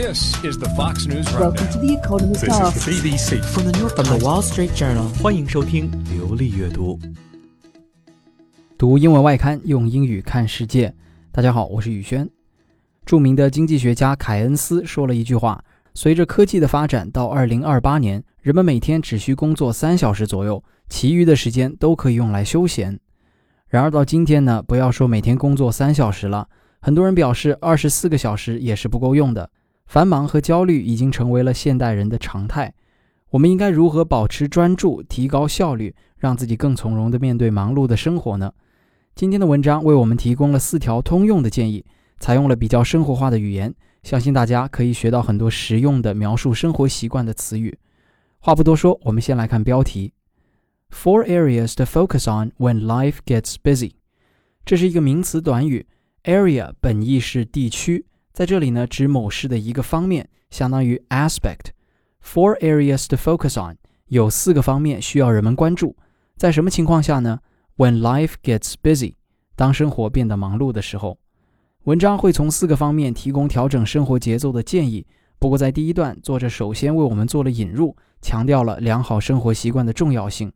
This is the Fox News Welcome to the Economist This is Ask. the BBC. From the New York From the Times Wall Street Journal. 欢迎收听流利阅读。读英文外刊，用英语看世界。大家好，我是宇轩。著名的经济学家凯恩斯说了一句话：随着科技的发展，到2028年，人们每天只需工作三小时左右，其余的时间都可以用来休闲。然而到今天呢，不要说每天工作三小时了，很多人表示二十四个小时也是不够用的。繁忙和焦虑已经成为了现代人的常态。我们应该如何保持专注，提高效率，让自己更从容地面对忙碌的生活呢？今天的文章为我们提供了四条通用的建议，采用了比较生活化的语言，相信大家可以学到很多实用的描述生活习惯的词语。话不多说，我们先来看标题：Four areas to focus on when life gets busy。这是一个名词短语，area 本意是地区。在这里呢，指某事的一个方面，相当于 aspect。Four areas to focus on 有四个方面需要人们关注。在什么情况下呢？When life gets busy，当生活变得忙碌的时候。文章会从四个方面提供调整生活节奏的建议。不过在第一段，作者首先为我们做了引入，强调了良好生活习惯的重要性。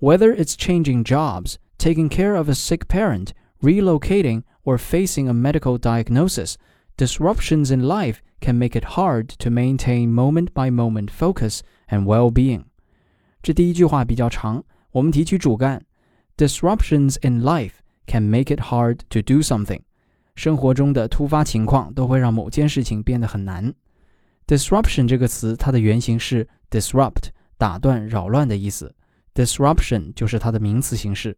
Whether it's changing jobs, taking care of a sick parent, relocating, or facing a medical diagnosis, disruptions in life can make it hard to maintain moment by moment focus and well being. 这第一句话比较长，我们提取主干。Disruptions in life can make it hard to do something. 生活中的突发情况都会让某件事情变得很难。Disruption 这个词，它的原型是 disrupt，打断、扰乱的意思。Disruption 就是它的名词形式。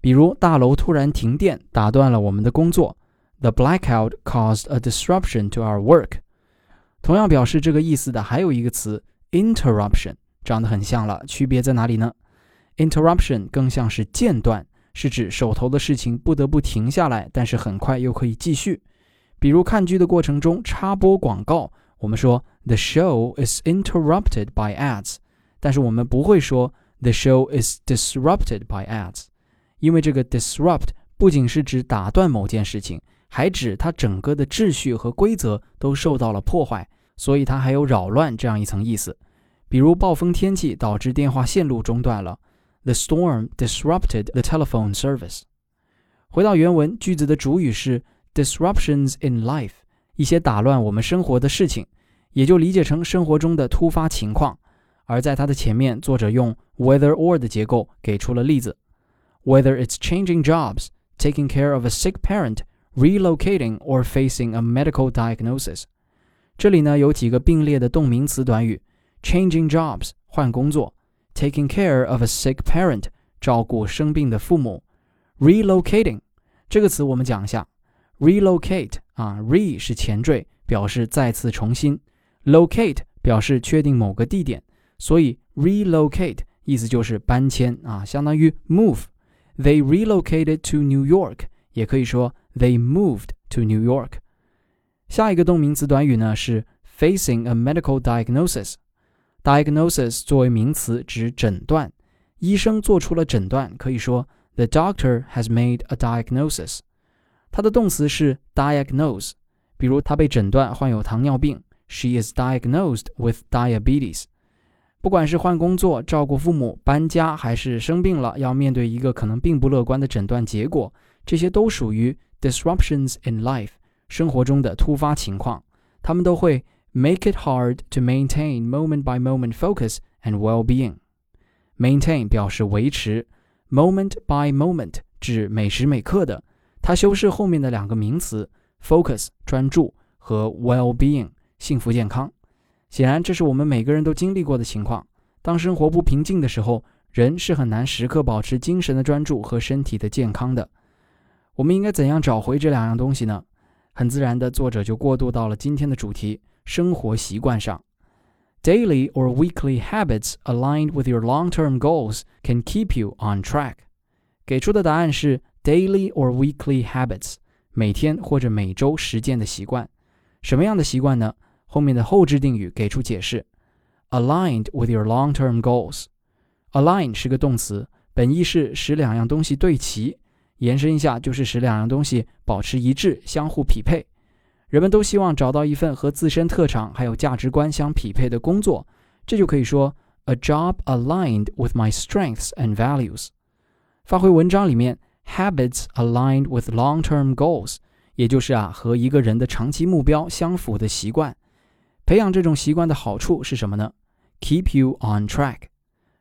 比如大楼突然停电，打断了我们的工作。 The blackout caused a disruption to our work. 同样表示这个意思的还有一个词 interruption，长得很像了，区别在哪里呢？Interruption 更像是间断，是指手头的事情不得不停下来，但是很快又可以继续。比如看剧的过程中插播广告，我们说 The show is interrupted by ads，但是我们不会说 The show is disrupted by ads，因为这个 disrupt 不仅是指打断某件事情。还指它整个的秩序和规则都受到了破坏，所以它还有扰乱这样一层意思。比如暴风天气导致电话线路中断了，The storm disrupted the telephone service。回到原文，句子的主语是 disruptions in life，一些打乱我们生活的事情，也就理解成生活中的突发情况。而在它的前面，作者用 whether or 的结构给出了例子：whether it's changing jobs, taking care of a sick parent。relocating or facing a medical diagnosis。这里呢有几个并列的动名词短语：changing jobs 换工作，taking care of a sick parent 照顾生病的父母，relocating 这个词我们讲一下，relocate 啊，re 是前缀，表示再次重新，locate 表示确定某个地点，所以 relocate 意思就是搬迁啊，相当于 move。They relocated to New York， 也可以说 They moved to New York。下一个动名词短语呢是 facing a medical diagnosis。diagnosis 作为名词指诊断，医生做出了诊断，可以说 The doctor has made a diagnosis。它的动词是 diagnose，比如他被诊断患有糖尿病，She is diagnosed with diabetes。不管是换工作、照顾父母、搬家，还是生病了要面对一个可能并不乐观的诊断结果，这些都属于 disruptions in life，生活中的突发情况，他们都会 make it hard to maintain moment by moment focus and well-being。maintain 表示维持，moment by moment 指每时每刻的，它修饰后面的两个名词 focus 专注和 well-being 幸福健康。显然，这是我们每个人都经历过的情况。当生活不平静的时候，人是很难时刻保持精神的专注和身体的健康的。我们应该怎样找回这两样东西呢？很自然的，作者就过渡到了今天的主题——生活习惯上。Daily or weekly habits aligned with your long-term goals can keep you on track。给出的答案是 daily or weekly habits，每天或者每周实践的习惯。什么样的习惯呢？后面的后置定语给出解释：aligned with your long-term goals。align 是个动词，本意是使两样东西对齐。延伸一下，就是使两样东西保持一致、相互匹配。人们都希望找到一份和自身特长还有价值观相匹配的工作，这就可以说 a job aligned with my strengths and values。发挥文章里面 habits aligned with long-term goals，也就是啊和一个人的长期目标相符的习惯。培养这种习惯的好处是什么呢？Keep you on track。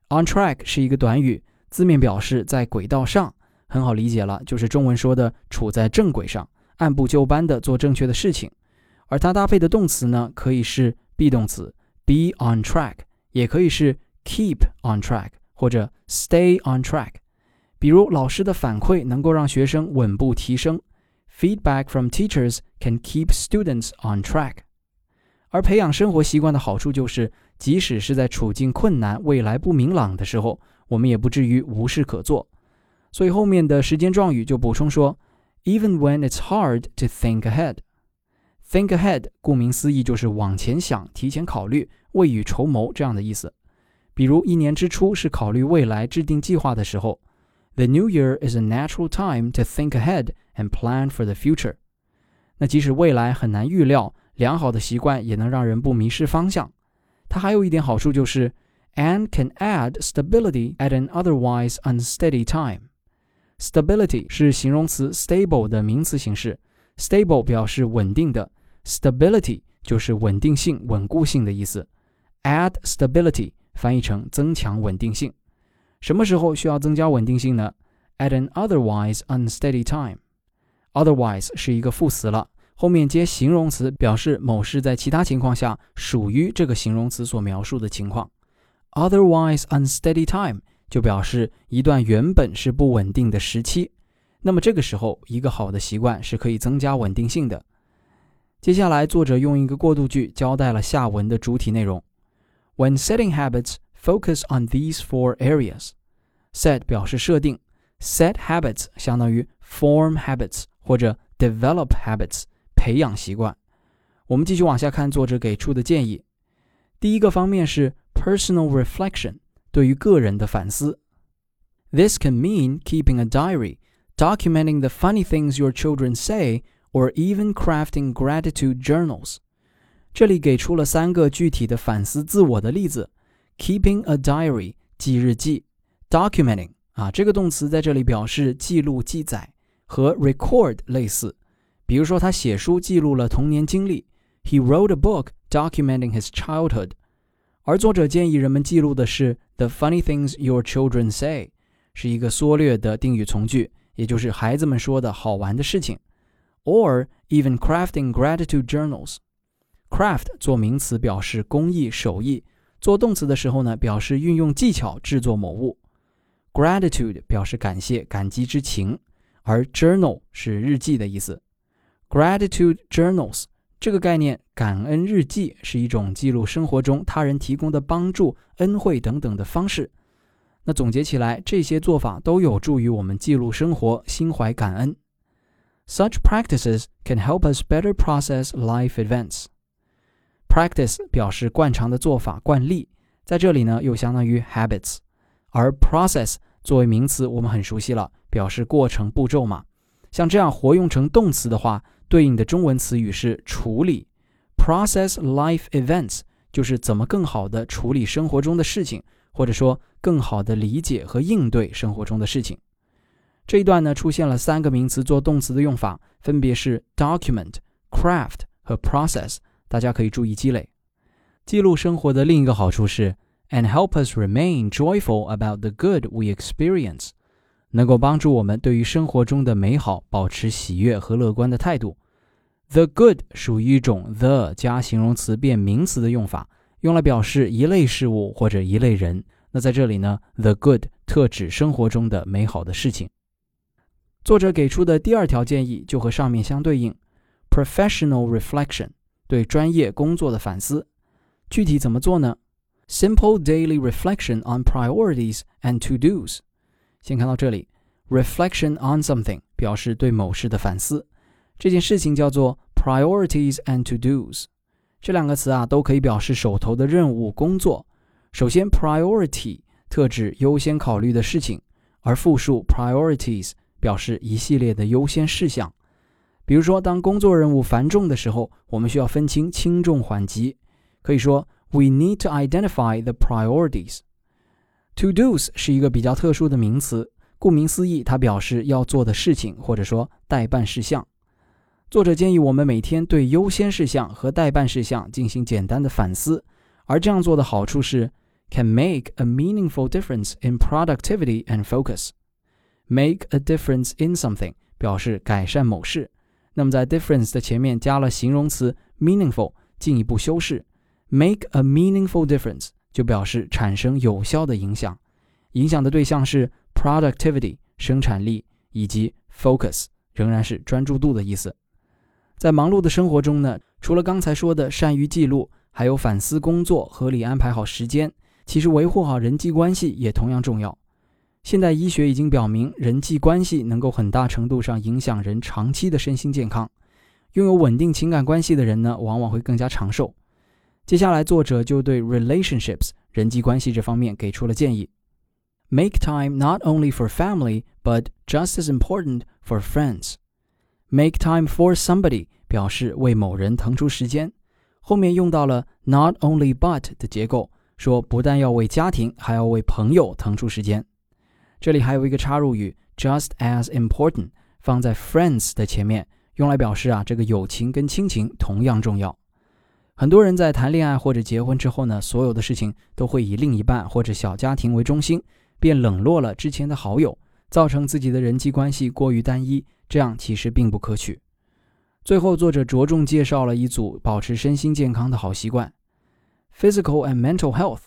On track 是一个短语，字面表示在轨道上，很好理解了，就是中文说的处在正轨上。按部就班地做正确的事情，而它搭配的动词呢，可以是 be 动词 be on track，也可以是 keep on track 或者 stay on track。比如老师的反馈能够让学生稳步提升，feedback from teachers can keep students on track。而培养生活习惯的好处就是，即使是在处境困难、未来不明朗的时候，我们也不至于无事可做。所以后面的时间状语就补充说。Even when it's hard to think ahead, think ahead，顾名思义就是往前想、提前考虑、未雨绸缪这样的意思。比如一年之初是考虑未来、制定计划的时候，The new year is a natural time to think ahead and plan for the future。那即使未来很难预料，良好的习惯也能让人不迷失方向。它还有一点好处就是 and can add stability at an otherwise unsteady time。 Stability 是形容词 stable 的名词形式，stable 表示稳定的，stability 就是稳定性、稳固性的意思。Add stability 翻译成增强稳定性。什么时候需要增加稳定性呢？At an otherwise unsteady time。Otherwise 是一个副词了，后面接形容词，表示某事在其他情况下属于这个形容词所描述的情况。Otherwise unsteady time。就表示一段原本是不稳定的时期，那么这个时候一个好的习惯是可以增加稳定性的。接下来，作者用一个过渡句交代了下文的主体内容。When setting habits, focus on these four areas. Set 表示设定，set habits 相当于 form habits 或者 develop habits 培养习惯。我们继续往下看作者给出的建议。第一个方面是 personal reflection。对于个人的反思。This can mean keeping a diary, documenting the funny things your children say, or even crafting gratitude journals. 这里给出了三个具体的反思自我的例子：keeping a diary 记日记，documenting 啊这个动词在这里表示记录记载，和 record 类似。比如说他写书记录了童年经历，He wrote a book documenting his childhood。而作者建议人们记录的是 the funny things your children say，是一个缩略的定语从句，也就是孩子们说的好玩的事情。Or even crafting gratitude journals。Craft 做名词表示工艺手艺，做动词的时候呢，表示运用技巧制作某物。Gratitude 表示感谢、感激之情，而 journal 是日记的意思。Gratitude journals。 这个概念，感恩日记是一种记录生活中他人提供的帮助、恩惠等等的方式。那总结起来，这些做法都有助于我们记录生活，心怀感恩。Such practices can help us better process life events. Practice 表示惯常的做法、惯例，在这里呢又相当于 habits。而 process 作为名词，我们很熟悉了，表示过程、步骤嘛。像这样活用成动词的话。对应的中文词语是处理，process life events 就是怎么更好的处理生活中的事情，或者说更好的理解和应对生活中的事情。这一段呢出现了三个名词做动词的用法，分别是 document、craft 和 process，大家可以注意积累。记录生活的另一个好处是，and help us remain joyful about the good we experience。能够帮助我们对于生活中的美好保持喜悦和乐观的态度。The good 属于一种 the 加形容词变名词的用法，用来表示一类事物或者一类人。那在这里呢，the good 特指生活中的美好的事情。作者给出的第二条建议就和上面相对应，professional reflection 对专业工作的反思。具体怎么做呢？Simple daily reflection on priorities and to-dos。先看到这里，reflection on something 表示对某事的反思。这件事情叫做 priorities and to dos。这两个词啊，都可以表示手头的任务、工作。首先，priority 特指优先考虑的事情，而复数 priorities 表示一系列的优先事项。比如说，当工作任务繁重的时候，我们需要分清轻重缓急。可以说，We need to identify the priorities. To dos 是一个比较特殊的名词，顾名思义，它表示要做的事情或者说待办事项。作者建议我们每天对优先事项和待办事项进行简单的反思，而这样做的好处是 can make a meaningful difference in productivity and focus. Make a difference in something 表示改善某事，那么在 difference 的前面加了形容词 meaningful，进一步修饰，make a meaningful difference 就表示产生有效的影响，影响的对象是 productivity 生产力以及 focus 仍然是专注度的意思。在忙碌的生活中呢，除了刚才说的善于记录，还有反思工作、合理安排好时间，其实维护好人际关系也同样重要。现代医学已经表明，人际关系能够很大程度上影响人长期的身心健康。拥有稳定情感关系的人呢，往往会更加长寿。接下来，作者就对 relationships 人际关系这方面给出了建议：Make time not only for family, but just as important for friends. Make time for somebody 表示为某人腾出时间，后面用到了 not only but 的结构，说不但要为家庭，还要为朋友腾出时间。这里还有一个插入语，just as important，放在 friends 的前面，用来表示啊，这个友情跟亲情同样重要。很多人在谈恋爱或者结婚之后呢，所有的事情都会以另一半或者小家庭为中心，便冷落了之前的好友，造成自己的人际关系过于单一，这样其实并不可取。最后，作者着重介绍了一组保持身心健康的好习惯：physical and mental health。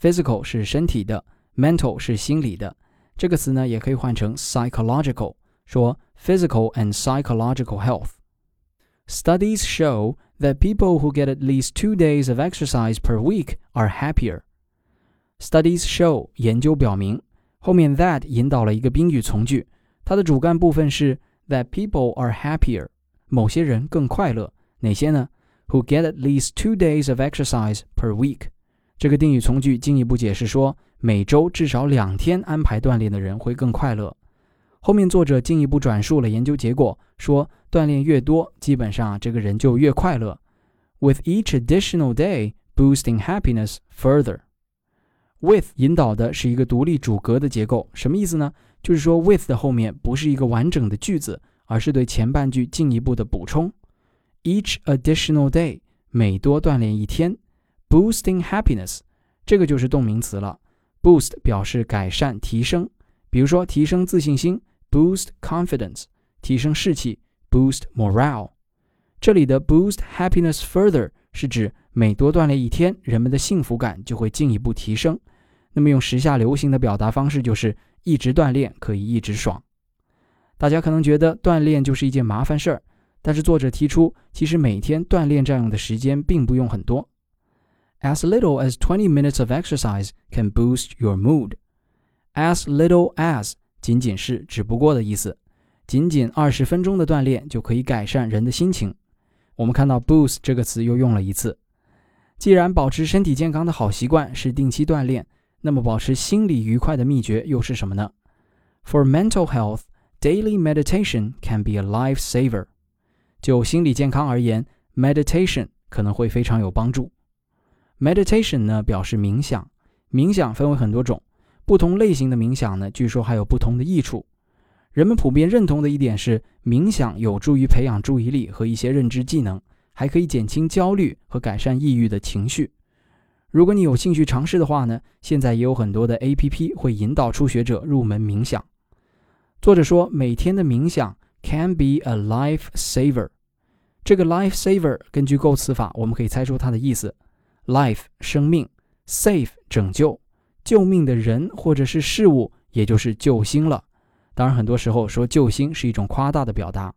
physical 是身体的，mental 是心理的。这个词呢，也可以换成 psychological，说 physical and psychological health. Studies show that people who get at least two days of exercise per week are happier. Studies show 研究表明，后面 that 引导了一个宾语从句，它的主干部分是 that people are happier，某些人更快乐。哪些呢？Who get at least two days of exercise per week。这个定语从句进一步解释说，每周至少两天安排锻炼的人会更快乐。 后面作者进一步转述了研究结果，说锻炼越多，基本上这个人就越快乐。With each additional day boosting happiness further. With 引导的是一个独立主格的结构，什么意思呢？就是说 with 的后面不是一个完整的句子，而是对前半句进一步的补充。Each additional day 每多锻炼一天，boosting happiness 这个就是动名词了。Boost 表示改善、提升，比如说提升自信心，boost confidence；提升士气，boost morale。这里的 boost happiness further 是指每多锻炼一天，人们的幸福感就会进一步提升。那么用时下流行的表达方式就是一直锻炼可以一直爽。大家可能觉得锻炼就是一件麻烦事儿，但是作者提出，其实每天锻炼占用的时间并不用很多。As little as 20 minutes of exercise can boost your mood. As little as 仅仅是只不过的意思，仅仅二十分钟的锻炼就可以改善人的心情。我们看到 boost 这个词又用了一次。既然保持身体健康的好习惯是定期锻炼，那么保持心理愉快的秘诀又是什么呢？For mental health, daily meditation can be a lifesaver. 就心理健康而言，meditation 可能会非常有帮助。Meditation 呢表示冥想，冥想分为很多种，不同类型的冥想呢，据说还有不同的益处。人们普遍认同的一点是，冥想有助于培养注意力和一些认知技能，还可以减轻焦虑和改善抑郁的情绪。如果你有兴趣尝试的话呢，现在也有很多的 APP 会引导初学者入门冥想。作者说，每天的冥想 can be a lifesaver。这个 lifesaver 根据构词法，我们可以猜出它的意思。Life 生命，save 拯救，救命的人或者是事物，也就是救星了。当然，很多时候说救星是一种夸大的表达。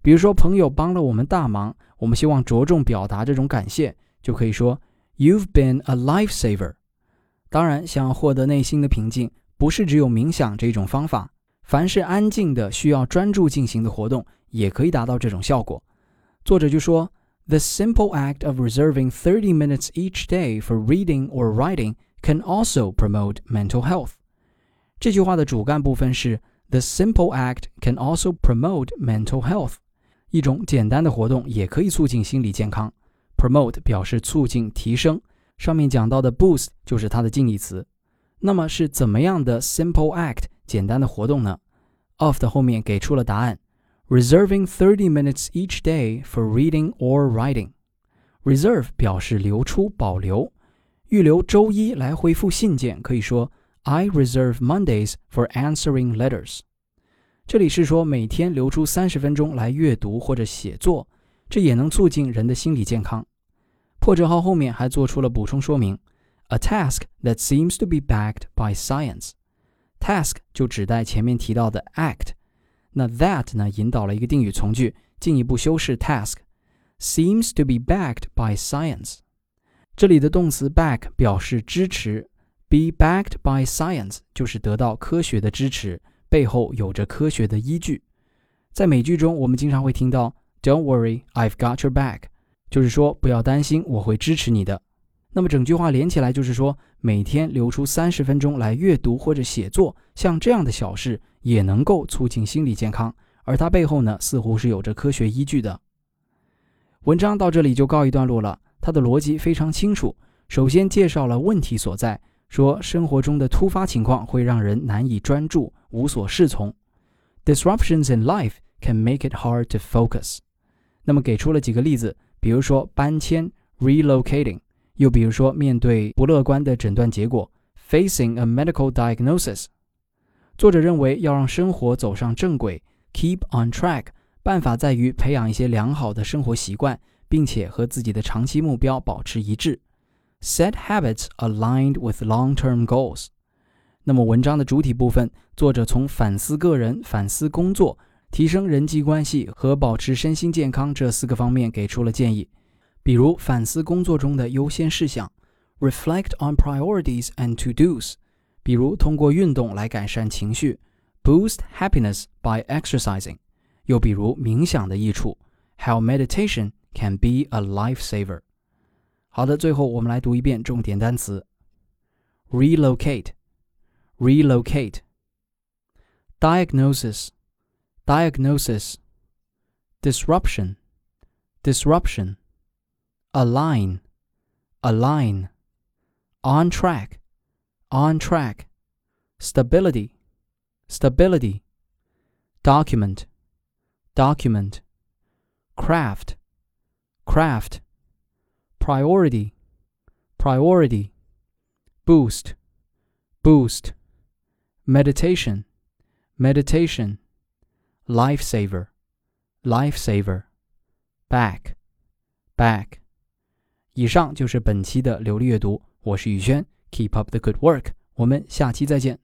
比如说，朋友帮了我们大忙，我们希望着重表达这种感谢，就可以说 You've been a lifesaver。当然，想要获得内心的平静，不是只有冥想这一种方法，凡是安静的、需要专注进行的活动，也可以达到这种效果。作者就说。The simple act of reserving 30 minutes each day for reading or writing can also promote mental health. 这句话的主干部分是 The simple act can also promote mental health. 一种简单的活动也可以促进心理健康。Promote 表示促进、提升，上面讲到的 boost 就是它的近义词。那么是怎么样的 simple act 简单的活动呢？Of 的后面给出了答案：reserving thirty minutes each day for reading or writing。Reserve 表示留出、保留， 预留周一来回复信件，可以说 I reserve Mondays for answering letters。这里是说每天留出三十分钟来阅读或者写作，这也能促进人的心理健康。破折号后面还做出了补充说明：a task that seems to be backed by science。task 就指代前面提到的 act，那 that 呢引导了一个定语从句，进一步修饰 task。seems to be backed by science。这里的动词 back 表示支持，be backed by science 就是得到科学的支持，背后有着科学的依据。在美剧中，我们经常会听到 "Don't worry, I've got your back"，就是说不要担心，我会支持你的。那么整句话连起来就是说，每天留出三十分钟来阅读或者写作，像这样的小事也能够促进心理健康，而它背后呢，似乎是有着科学依据的。文章到这里就告一段落了。他的逻辑非常清楚。首先介绍了问题所在，说生活中的突发情况会让人难以专注、无所适从。Disruptions in life can make it hard to focus。那么给出了几个例子，比如说搬迁 （relocating），又比如说面对不乐观的诊断结果 （facing a medical diagnosis）。作者认为要让生活走上正轨 （keep on track）。办法在于培养一些良好的生活习惯，并且和自己的长期目标保持一致。Set habits aligned with long-term goals。那么文章的主体部分，作者从反思个人、反思工作、提升人际关系和保持身心健康这四个方面给出了建议。比如反思工作中的优先事项，reflect on priorities and to-dos。比如通过运动来改善情绪，boost happiness by exercising。又比如冥想的益处，How meditation can be a lifesaver。好的，最后我们来读一遍重点单词：relocate，relocate。diagnosis, diagnosis, disruption, disruption, align, align, on track, on track, stability, stability, document, document, craft, craft, priority, priority, boost, boost, meditation, meditation, lifesaver, lifesaver, back, back。以上就是本期的流利阅读，我是宇轩，Keep up the good work，我们下期再见。